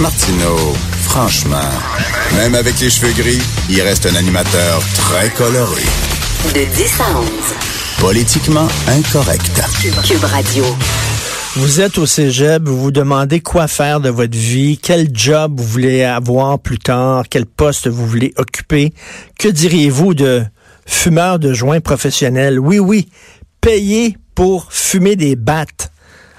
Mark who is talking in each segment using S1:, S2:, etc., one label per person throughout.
S1: Martineau, franchement, même avec les cheveux gris, il reste un animateur très coloré.
S2: De 10 à 11.
S1: Politiquement incorrect.
S2: Cube Radio.
S3: Vous êtes au cégep, vous vous demandez quoi faire de votre vie, quel job vous voulez avoir plus tard, quel poste vous voulez occuper. Que diriez-vous de fumeur de joints professionnels? Oui, oui, payer pour fumer des battes.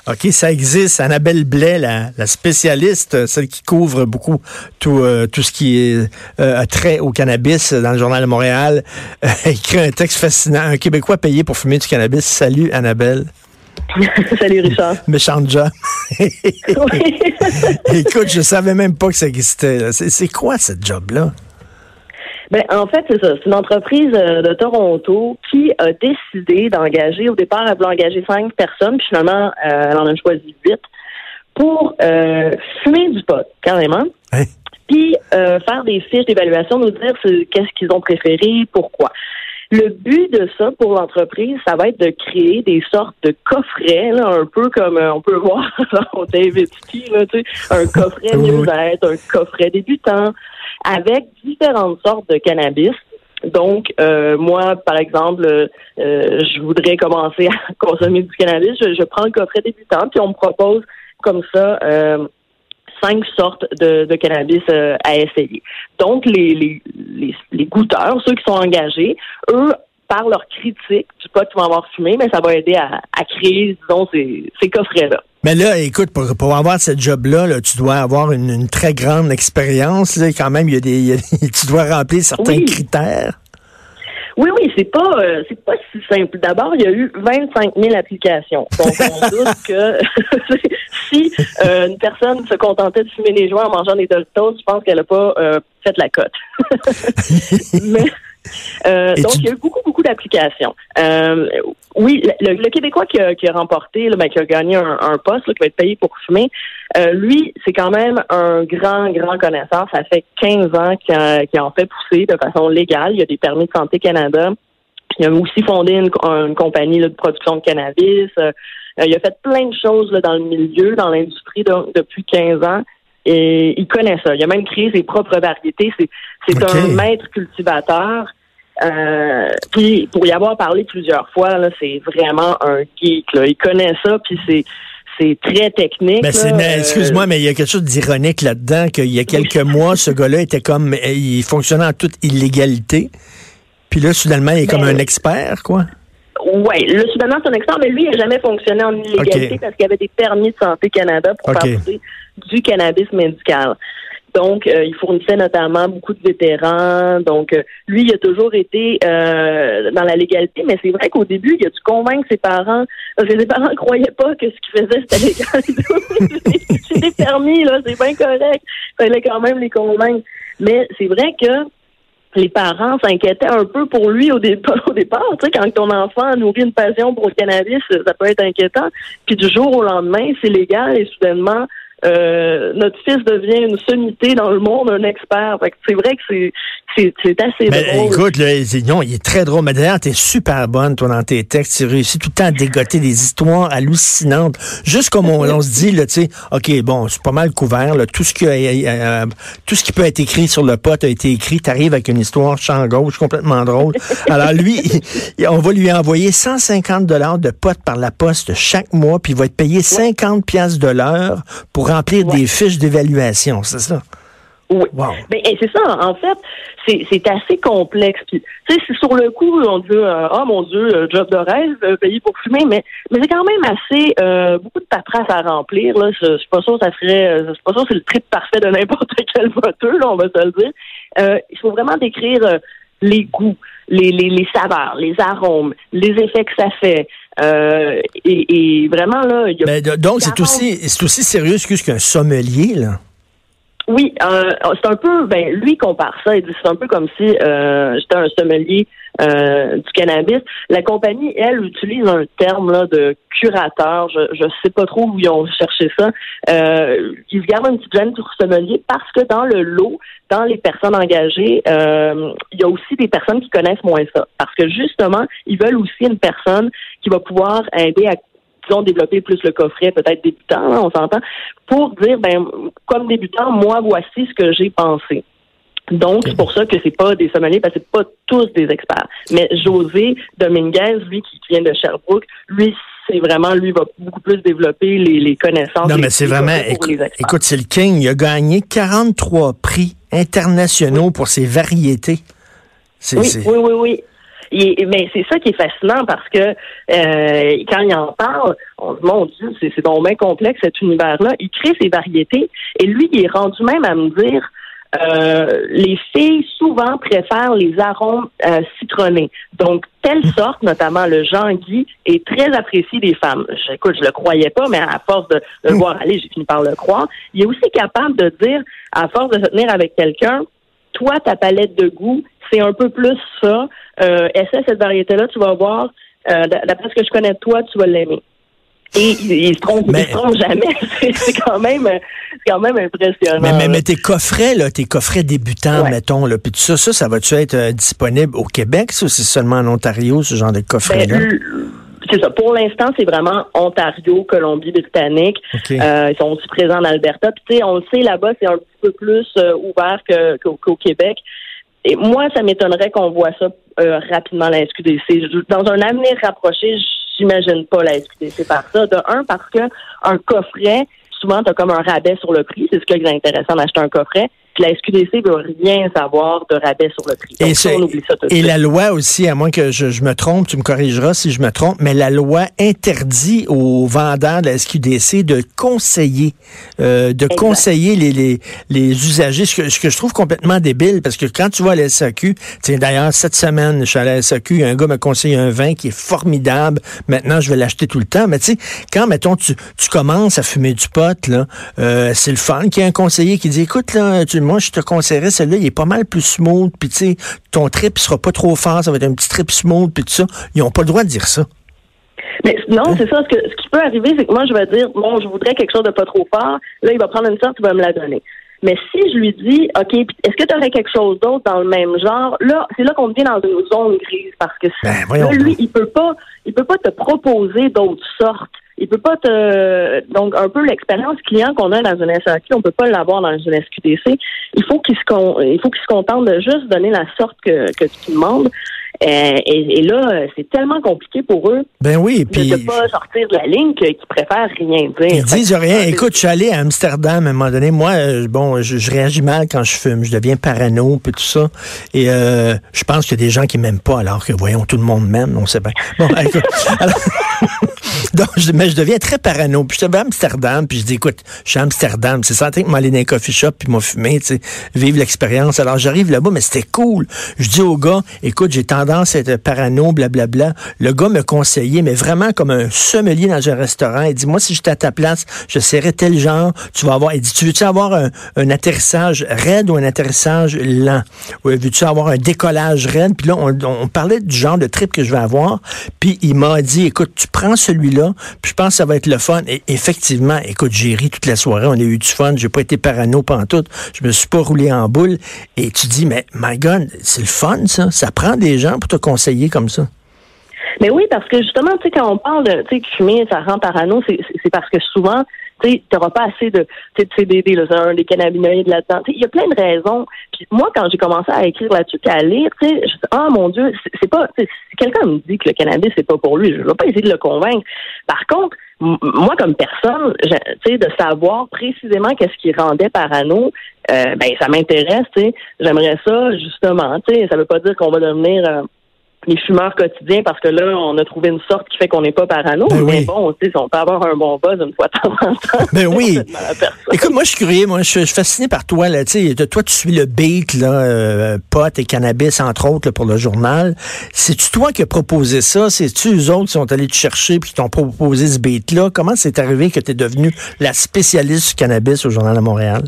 S3: OK, ça existe. Annabelle Blais, la, la spécialiste, celle qui couvre beaucoup tout, euh, tout ce qui est euh, trait au cannabis dans le Journal de Montréal, euh, écrit un texte fascinant. Un Québécois payé pour fumer du cannabis. Salut, Annabelle.
S4: Salut Richard.
S3: Méchant job. Écoute, je savais même pas que ça existait. C'est quoi ce job-là?
S4: Ben, en fait, c'est ça. C'est une entreprise euh, de Toronto qui a décidé d'engager, au départ, elle voulait engager cinq personnes, puis finalement, euh, elle en a choisi huit, pour euh, fumer du pot, carrément.
S3: Hein?
S4: Puis faire des fiches d'évaluation, nous dire qu'est-ce qu'ils ont préféré, pourquoi. Le but de ça pour l'entreprise, ça va être de créer des sortes de coffrets, là, un peu comme on peut voir dans David Ski, là, tu sais, un coffret mieux-être, un coffret débutant, avec différentes sortes de cannabis. Donc, euh, moi, par exemple, euh, je voudrais commencer à consommer du cannabis. Je, prends le coffret débutant, puis on me propose comme ça euh, cinq sortes de, de cannabis à essayer. Donc, les, les, les, les, goûteurs, ceux qui sont engagés, eux, par leur critique du pot qu'ils vont avoir fumé, mais ça va aider à, à créer, disons, ces, ces coffrets-là.
S3: Mais là, écoute, pour, pour avoir ce job-là, là, tu dois avoir une, une très grande expérience. Là, quand même, il y a des, tu dois remplir certains
S4: Oui.
S3: critères.
S4: Oui, oui, c'est pas euh, c'est pas si simple. D'abord, il y a eu 25 000 applications. Donc, on doute que si euh, une personne se contentait de fumer les joints en mangeant des Doritos, je pense qu'elle n'a pas euh, fait la cote. Mais euh, donc,
S3: tu-
S4: il y a eu beaucoup, beaucoup d'applications. Euh, oui, le, le Québécois qui a, qui a remporté, là, ben, qui a gagné un, un poste, là, qui va être payé pour fumer, euh, lui, c'est quand même un grand, grand connaisseur. Ça fait 15 ans qu'il a- qu'il en fait pousser de façon légale. Il y a des permis de Santé Canada. Il a aussi fondé une, une compagnie là, de production de cannabis. Il a fait plein de choses dans le milieu, dans l'industrie de- depuis 15 ans. Et il connaît ça. Il a même créé ses propres variétés. C'est, un maître cultivateur. Euh, puis pour y avoir parlé plusieurs fois, là, c'est vraiment un geek. Là. Il connaît ça, puis c'est c'est très technique.
S3: Ben, c'est,
S4: là.
S3: mais, excuse-moi, mais il y a quelque chose d'ironique là-dedans, qu'il y a quelques mois, ce gars-là était comme, euh, il fonctionnait en toute illégalité. Puis là, soudainement, il est comme un expert, quoi.
S4: Oui, le soudainement, c'est un expert, mais lui, il n'a jamais fonctionné en illégalité parce qu'il avait des permis de Santé Canada pour
S3: Ok.
S4: faire pousser du cannabis médical. Donc, euh, il fournissait notamment beaucoup de vétérans. Donc, euh, lui, il a toujours été euh, dans la légalité, mais c'est vrai qu'au début, il a dû convaincre ses parents. Parce que ses parents ne croyaient pas que ce qu'il faisait, c'était légal. c'est des permis, là, c'est bien correct. Il fallait quand même les convaincre. Mais c'est vrai que les parents s'inquiétaient un peu pour lui au départ. Au départ, tu sais, quand ton enfant nourrit une passion pour le cannabis, ça peut être inquiétant. Puis du jour au lendemain, c'est légal et soudainement, euh, notre fils devient une sommité dans le monde, un expert. C'est vrai que c'est assez
S3: Mais
S4: drôle.
S3: écoute, là, non, il est très drôle. Mais d'ailleurs, t'es super bonne, toi, dans tes textes. Tu réussis tout le temps à dégoter des histoires hallucinantes. Juste comme on, on se dit, là, tu sais, OK, bon, c'est pas mal couvert, là. Tout ce qui a, euh, tout ce qui peut être écrit sur le pot a été écrit. T'arrives avec une histoire champ gauche complètement drôle. Alors lui, il- on va lui envoyer 150 dollars de pot par la poste chaque mois, puis il va être payé 50 piastres de l'heure pour remplir
S4: Ouais.
S3: des fiches d'évaluation. C'est ça?
S4: Oui.
S3: Wow.
S4: Ben, et c'est ça, en fait, c'est, assez complexe. Puis, tu sais, si sur le coup, on dit, euh, oh mon Dieu, euh, job de rêve, euh, payé pour fumer, mais, mais c'est quand même assez, euh, beaucoup de paperasse à remplir. Là. Je, je suis pas sûr que ça serait, euh, je suis pas sûr que c'est le trip parfait de n'importe quel voteur, là, on va se le dire. Il faut vraiment décrire les goûts, les, les, les saveurs, les arômes, les effets que ça fait. Euh, et, et vraiment, là, il y a
S3: Ben, de- donc, c'est
S4: 40
S3: aussi, c'est aussi sérieux qu'un sommelier, là?
S4: Oui, euh, c'est un peu, ben lui compare ça, il dit c'est un peu comme si euh, j'étais un sommelier euh, du cannabis. La compagnie, elle, utilise un terme là de curateur. Je je sais pas trop où ils ont cherché ça. Euh, ils gardent un petit gêne pour sommelier parce que dans le lot, dans les personnes engagées, euh, il y a aussi des personnes qui connaissent moins ça. Parce que justement, ils veulent aussi une personne qui va pouvoir aider à ont développé plus le coffret, peut-être débutant, on s'entend, pour dire, ben, comme débutant, moi, voici ce que j'ai pensé. Donc, c'est pour ça que c'est pas des sommeliers, parce que c'est pas tous des experts. Mais José Dominguez, lui, qui vient de Sherbrooke, lui, c'est vraiment, lui, va beaucoup plus développer les, connaissances.
S3: Non, mais c'est vraiment, écoute, c'est le King. Il a gagné 43 prix internationaux pour ses variétés.
S4: Oui, oui, oui, oui. mais c'est ça qui est fascinant parce que euh, quand il en parle, on se dit, mon Dieu, c'est donc bien complexe cet univers-là. Il crée ses variétés et lui, il est rendu même à me dire euh, les filles souvent préfèrent les arômes euh, citronnés. Donc, telle hmm. sorte, notamment le Jean-Guy, est très apprécié des femmes. Écoute, je le croyais pas, mais à force de, le hmm. voir aller, j'ai fini par le croire. Il est aussi capable de dire, à force de se tenir avec quelqu'un, toi, ta palette de goût, c'est un peu plus ça. Euh, essaie cette variété-là, tu vas voir. Euh, D'après ce que je connais de toi, tu vas l'aimer. Et il, se trompe, se trompe jamais. c'est quand même, quand même impressionnant.
S3: Mais, mais, tes coffrets, là, tes coffrets débutants, mettons, là, puis tout ça, ça, ça va-tu être euh, disponible au Québec, ça, ou c'est seulement en Ontario, ce genre de coffret-là?
S4: Ben, c'est ça. Pour l'instant, c'est vraiment Ontario, Colombie-Britannique. Euh, ils sont aussi présents en Alberta. Puis, tu sais, on le sait, là-bas, c'est un petit peu plus euh, ouvert qu'au Québec. Et moi, ça m'étonnerait qu'on voit ça rapidement à la SQDC. Dans un avenir rapproché, j'imagine pas la SQDC par ça. De un, parce que un coffret, souvent, tu as comme un rabais sur le prix. C'est ce qui est intéressant d'acheter un coffret la SQDC veut rien savoir de rabais sur le prix.
S3: et, la loi aussi, à moins que je, me trompe, tu me corrigeras si je me trompe, mais la loi interdit aux vendeurs de la SQDC de conseiller, euh, de conseiller les, les, les usagers, ce que, ce que, je trouve complètement débile, parce que quand tu vas à la SAQ, d'ailleurs, cette semaine, je suis à la SAQ, un gars m'a conseillé un vin qui est formidable, maintenant je vais l'acheter tout le temps, mais tu sais, quand, mettons, tu, tu commences à fumer du pot, là, euh, c'est le fun qu'il y ait un conseiller qui dit, écoute, là, tu, moi, je te conseillerais celui-là, il est pas mal plus smooth, puis tu sais, ton trip sera pas trop fort, ça va être un petit trip smooth, puis tout ça. Ils ont pas le droit de dire ça.
S4: Mais non, hein? c'est ça. Ce, ce qui peut arriver, c'est que moi, je vais dire, bon, je voudrais quelque chose de pas trop fort. Là, il va prendre une sorte, il va me la donner. Mais si je lui dis, OK, est-ce que tu aurais quelque chose d'autre dans le même genre? Là, c'est là qu'on vient dans une zone grise parce que ben, lui, il peut pas, il peut pas te proposer d'autres sortes il peut pas te donc un peu l'expérience client qu'on a dans une SAQ, on peut pas l'avoir dans une SQDC. Il faut qu'il se il faut qu'il se contente de juste donner la sorte que, que tu demandes. Euh, et, là, c'est tellement compliqué pour eux
S3: ben oui,
S4: de ne pas sortir de la ligne qu'ils préfèrent rien dire.
S3: Ils disent rien. Écoute, je suis allé à Amsterdam à un moment donné. Moi, euh, bon, je, réagis mal quand je fume. Je deviens parano, puis tout ça. Et euh, je pense qu'il y a des gens qui m'aiment pas, alors que, voyons, tout le monde m'aime. On sait bien. Bon, écoute, donc, je, mais je deviens très parano. Puis je suis à Amsterdam, puis je dis, écoute, je suis à Amsterdam. C'est certain que m'aller dans un coffee shop, puis m'a fumé, tu sais, vivre l'expérience. Alors, j'arrive là-bas, mais c'était cool. Je dis au gars, écoute, j'ai tendance à être parano, blablabla. Le gars me conseillait, mais vraiment comme un sommelier dans un restaurant. Il dit, moi, si j'étais à ta place, je serais tel genre. Tu vas avoir, il dit, tu veux-tu avoir un, atterrissage raide ou un atterrissage lent? Ou veux-tu avoir un décollage raide? Puis là, on, parlait du genre de trip que je vais avoir. Puis il m'a dit, écoute, tu prends celui-là, puis je pense que ça va être le fun. Et effectivement, écoute, j'ai ri toute la soirée, on a eu du fun, j'ai pas été parano pendant tout, je me suis pas roulé en boule. Et tu dis, mais my God, c'est le fun, ça. Ça prend des gens pour te conseiller comme ça?
S4: Mais oui, parce que justement, tu sais, quand on parle de, tu fumer, ça rend parano, c'est parce que souvent, tu n'auras pas assez de, de CBD, là, des cannabinoïdes là-dedans. Il y a plein de raisons. Puis moi, quand j'ai commencé à écrire là-dessus, à lire, tu sais, ah mon Dieu, c'est pas, si quelqu'un me dit que le cannabis c'est pas pour lui, je vais pas essayer de le convaincre. Par contre, moi comme personne, tu de savoir précisément qu'est-ce qui rendait parano, euh, ben ça m'intéresse, tu sais. J'aimerais ça justement, tu sais. Ça veut pas dire qu'on va devenir euh, les fumeurs quotidiens parce que là, on a trouvé une sorte qui fait qu'on n'est pas parano. Ben mais bon, tu sais, on peut avoir un bon buzz une fois de temps en temps.
S3: Ben oui. Écoute, moi, je suis curieux. Moi, je suis fasciné par toi. Là. Tu sais, toi, tu suis le beat, là, euh, pot et cannabis, entre autres, pour le journal. C'est-tu toi qui as proposé ça? C'est-tu eux autres qui sont allés te chercher puis qui t'ont proposé ce beat-là? Comment c'est arrivé que tu es devenue la spécialiste du cannabis au Journal de Montréal?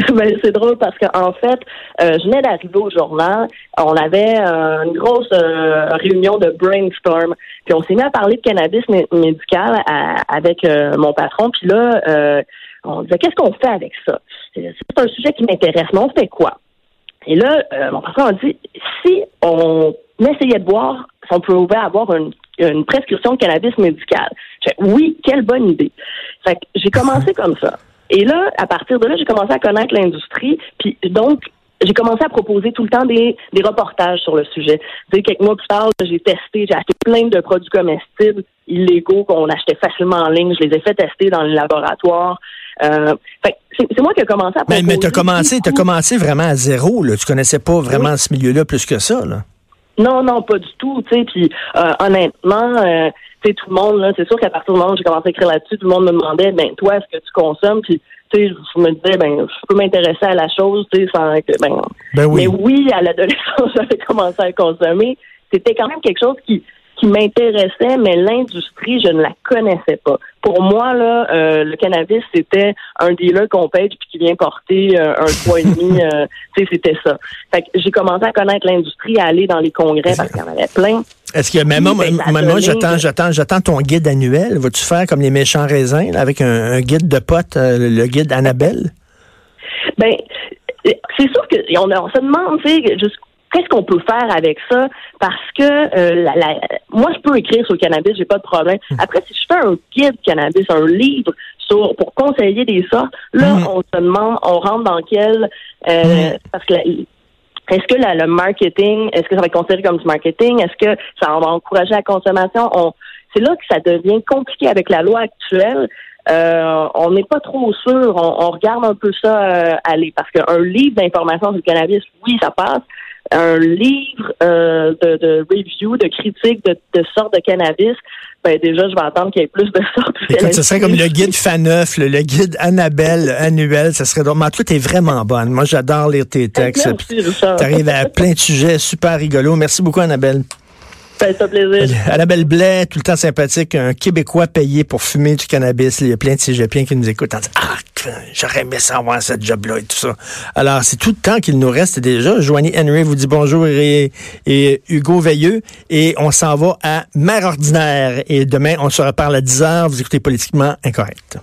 S4: ben, c'est drôle parce qu'en fait, euh, je venais d'arriver au journal. On avait euh, une grosse euh, réunion de brainstorm. Puis on s'est mis à parler de cannabis médical avec mon patron. Puis là, on disait qu'est-ce qu'on fait avec ça? C'est un sujet qui m'intéresse, mais on fait quoi? Et là, mon patron a dit si on essayait de voir si on pouvait avoir une, prescription de cannabis médical. oui, quelle bonne idée. Fait que j'ai commencé comme ça. Et là, à partir de là, j'ai commencé à connaître l'industrie. Puis donc, j'ai commencé à proposer tout le temps des, des reportages sur le sujet. Tu quelques mois plus tard, j'ai testé, j'ai acheté plein de produits comestibles illégaux qu'on achetait facilement en ligne. Je les ai fait tester dans le laboratoire. Euh, c'est moi qui ai commencé à proposer.
S3: Mais, mais tu as commencé, as commencé vraiment à zéro. Là. Tu connaissais pas vraiment ce milieu-là plus que ça. Là.
S4: Non, non, pas du tout. Puis euh, honnêtement, euh, tout le monde, c'est sûr qu'à partir du moment où j'ai commencé à écrire là-dessus, tout le monde me demandait, ben toi, est-ce que tu consommes? Puis tu sais, je me disais, ben, je peux m'intéresser à la chose, tu sais, sans que, ben,
S3: ben oui.
S4: Mais oui, à l'adolescence, j'avais commencé à consommer. C'était quand même quelque chose qui, qui m'intéressait, mais l'industrie, je ne la connaissais pas. Pour moi, là, euh, le cannabis, c'était un dealer qu'on paye puis qui vient porter euh, un poids et demi. Euh, c'était ça. Fait que j'ai commencé à connaître l'industrie, à aller dans les congrès parce qu'il y en avait plein.
S3: Est-ce que même moi, moi j'attends, j'attends, j'attends ton guide annuel. Vas-tu faire comme les méchants raisins, avec un, guide de potes, le guide Annabelle?
S4: Ben, c'est sûr que on, on se demande, tu sais, jusqu'où qu'est-ce qu'on peut faire avec ça? Parce que euh, la, moi, je peux écrire sur le cannabis, j'ai pas de problème. Hmm. Après, si je fais un guide cannabis, un livre sur pour conseiller des sortes, là, hmm. on se demande, on rentre dans quel euh, hmm. parce que est-ce que le marketing, est-ce que ça va être considéré comme du marketing? Est-ce que ça va encourager la consommation? On, c'est là que ça devient compliqué avec la loi actuelle. Euh, on n'est pas trop sûr. On, regarde un peu ça aller parce qu'un livre d'information sur le cannabis, oui, ça passe, un livre euh, de, de, review, de critique de, de sortes de cannabis, ben déjà, je vais attendre qu'il y ait plus de sortes.
S3: Écoute, ce serait comme le guide Faneuf, le, le guide Annabelle annuel, ça serait drôle. Mais toi, t'es vraiment bonne. Moi, j'adore lire tes textes. Tu arrives à plein de sujets super rigolos. Merci beaucoup, Annabelle.
S4: Fait plaisir.
S3: Annabelle Blais, tout le temps sympathique, un Québécois payé pour fumer du cannabis. Il y a plein de cégepiens qui nous écoutent en disant Ah, j'aurais aimé savoir cette job-là et tout ça. Alors, c'est tout le temps qu'il nous reste déjà. Joanie Henry vous dit bonjour et, et Hugo Veilleux. Et on s'en va à Mère Ordinaire. Et demain, on se reparle à 10 h. Vous écoutez Politiquement Incorrect.